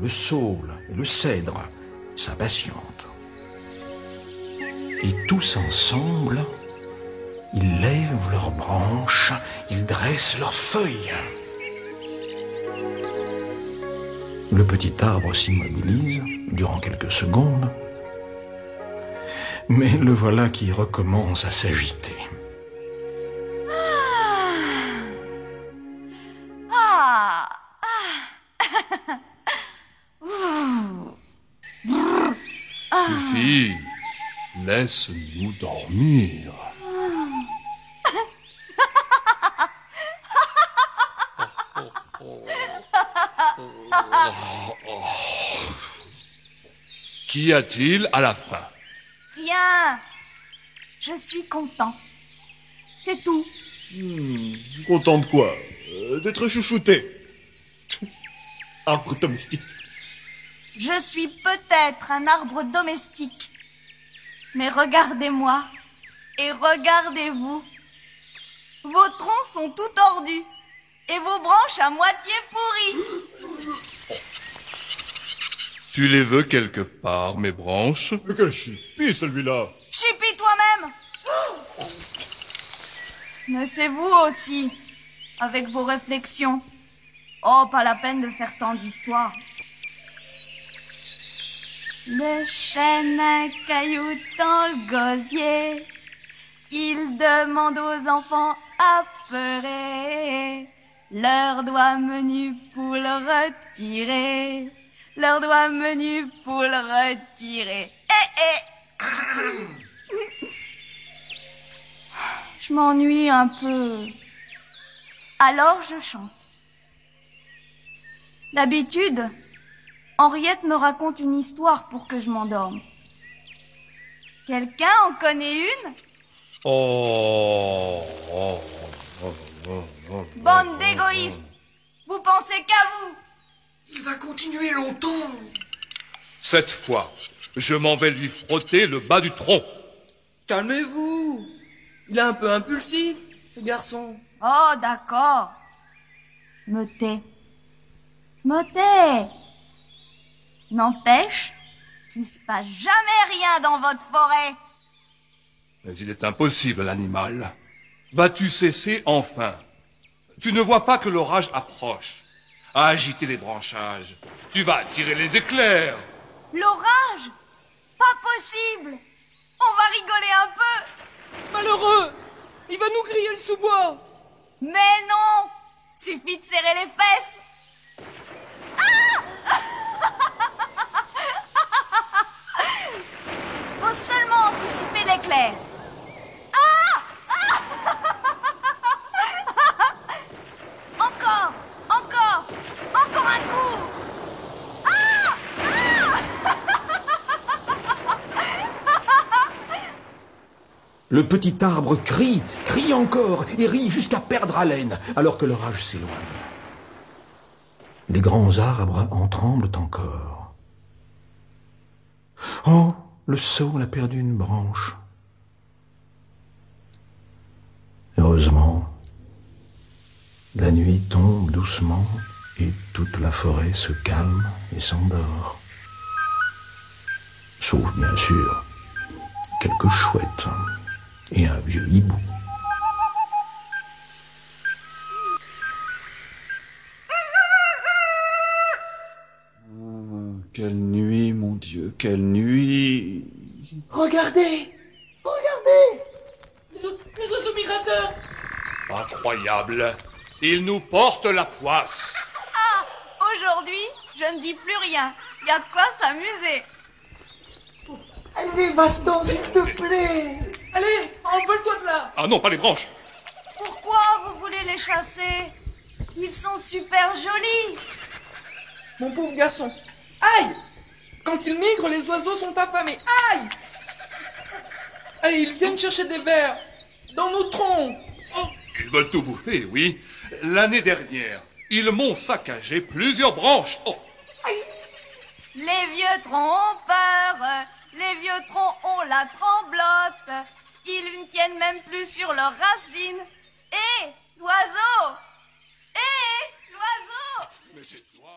le saule et le cèdre s'impatientent. Et tous ensemble, ils lèvent leurs branches, ils dressent leurs feuilles. Le petit arbre s'immobilise durant quelques secondes, mais le voilà qui recommence à s'agiter. Ah Suffit. Laisse-nous dormir. Qu'y a-t-il à la fin? Rien. Je suis content. C'est tout. Content de quoi? Euh, D'être chouchouté. Arbre domestique. Je suis peut-être un arbre domestique. Mais regardez-moi et regardez-vous. Vos troncs sont tout tordus et vos branches à moitié pourries. Tu les veux quelque part, mes branches? Mais quel chipi celui-là Chupie toi-même. Mais c'est vous aussi, avec vos réflexions. Oh, pas la peine de faire tant d'histoires. Le chêne un caillou dans le gosier. Il demande aux enfants apeurés leur doigt menu pour le retirer. Leur doigt menu pour le retirer. Eh, eh. Je m'ennuie un peu. Alors je chante. D'habitude, Henriette me raconte une histoire pour que je m'endorme. Quelqu'un en connaît une? Oh, oh, oh, oh, oh. Bande d'égoïstes Vous pensez qu'à vous Il va continuer longtemps. Cette fois, je m'en vais lui frotter le bas du tronc. Calmez-vous. Il est un peu impulsif, ce garçon. Oh, d'accord. Je me tais. Je me tais. N'empêche qu'il ne se passe jamais rien dans votre forêt. Mais il est impossible, l'animal. Vas-tu cesser enfin? Tu ne vois pas que l'orage approche. À agiter les branchages. Tu vas attirer les éclairs. L'orage? Pas possible On va rigoler un peu Malheureux Il va nous griller le sous-bois Mais non Suffit de serrer les fesses l'éclair. Ah Encore Encore Encore un coup Le petit arbre crie, crie encore et rit jusqu'à perdre haleine alors que l'orage s'éloigne. Les grands arbres en tremblent encore. Oh, le saule a perdu une branche. Heureusement, la nuit tombe doucement et toute la forêt se calme et s'endort. Sauf bien sûr quelques chouettes et un vieux hibou. Quelle nuit, mon Dieu, quelle nuit Regardez Regardez Incroyable. Il nous porte la poisse. Ah Aujourd'hui, je ne dis plus rien. Y a de quoi s'amuser. Allez, va-t'en, s'il te plaît Allez, envole-toi de là Ah non, pas les branches. Pourquoi vous voulez les chasser? Ils sont super jolis. Mon pauvre garçon. Aïe Quand ils migrent, les oiseaux sont affamés. Aïe Et ils viennent chercher des vers dans nos troncs. Oh, Ils veulent tout bouffer, oui. L'année dernière, ils m'ont saccagé plusieurs branches. Oh, Les vieux troncs ont peur. Les vieux troncs ont la tremblote. Ils ne tiennent même plus sur leurs racines. Hé, l'oiseau Hé, l'oiseau mais c'est toi.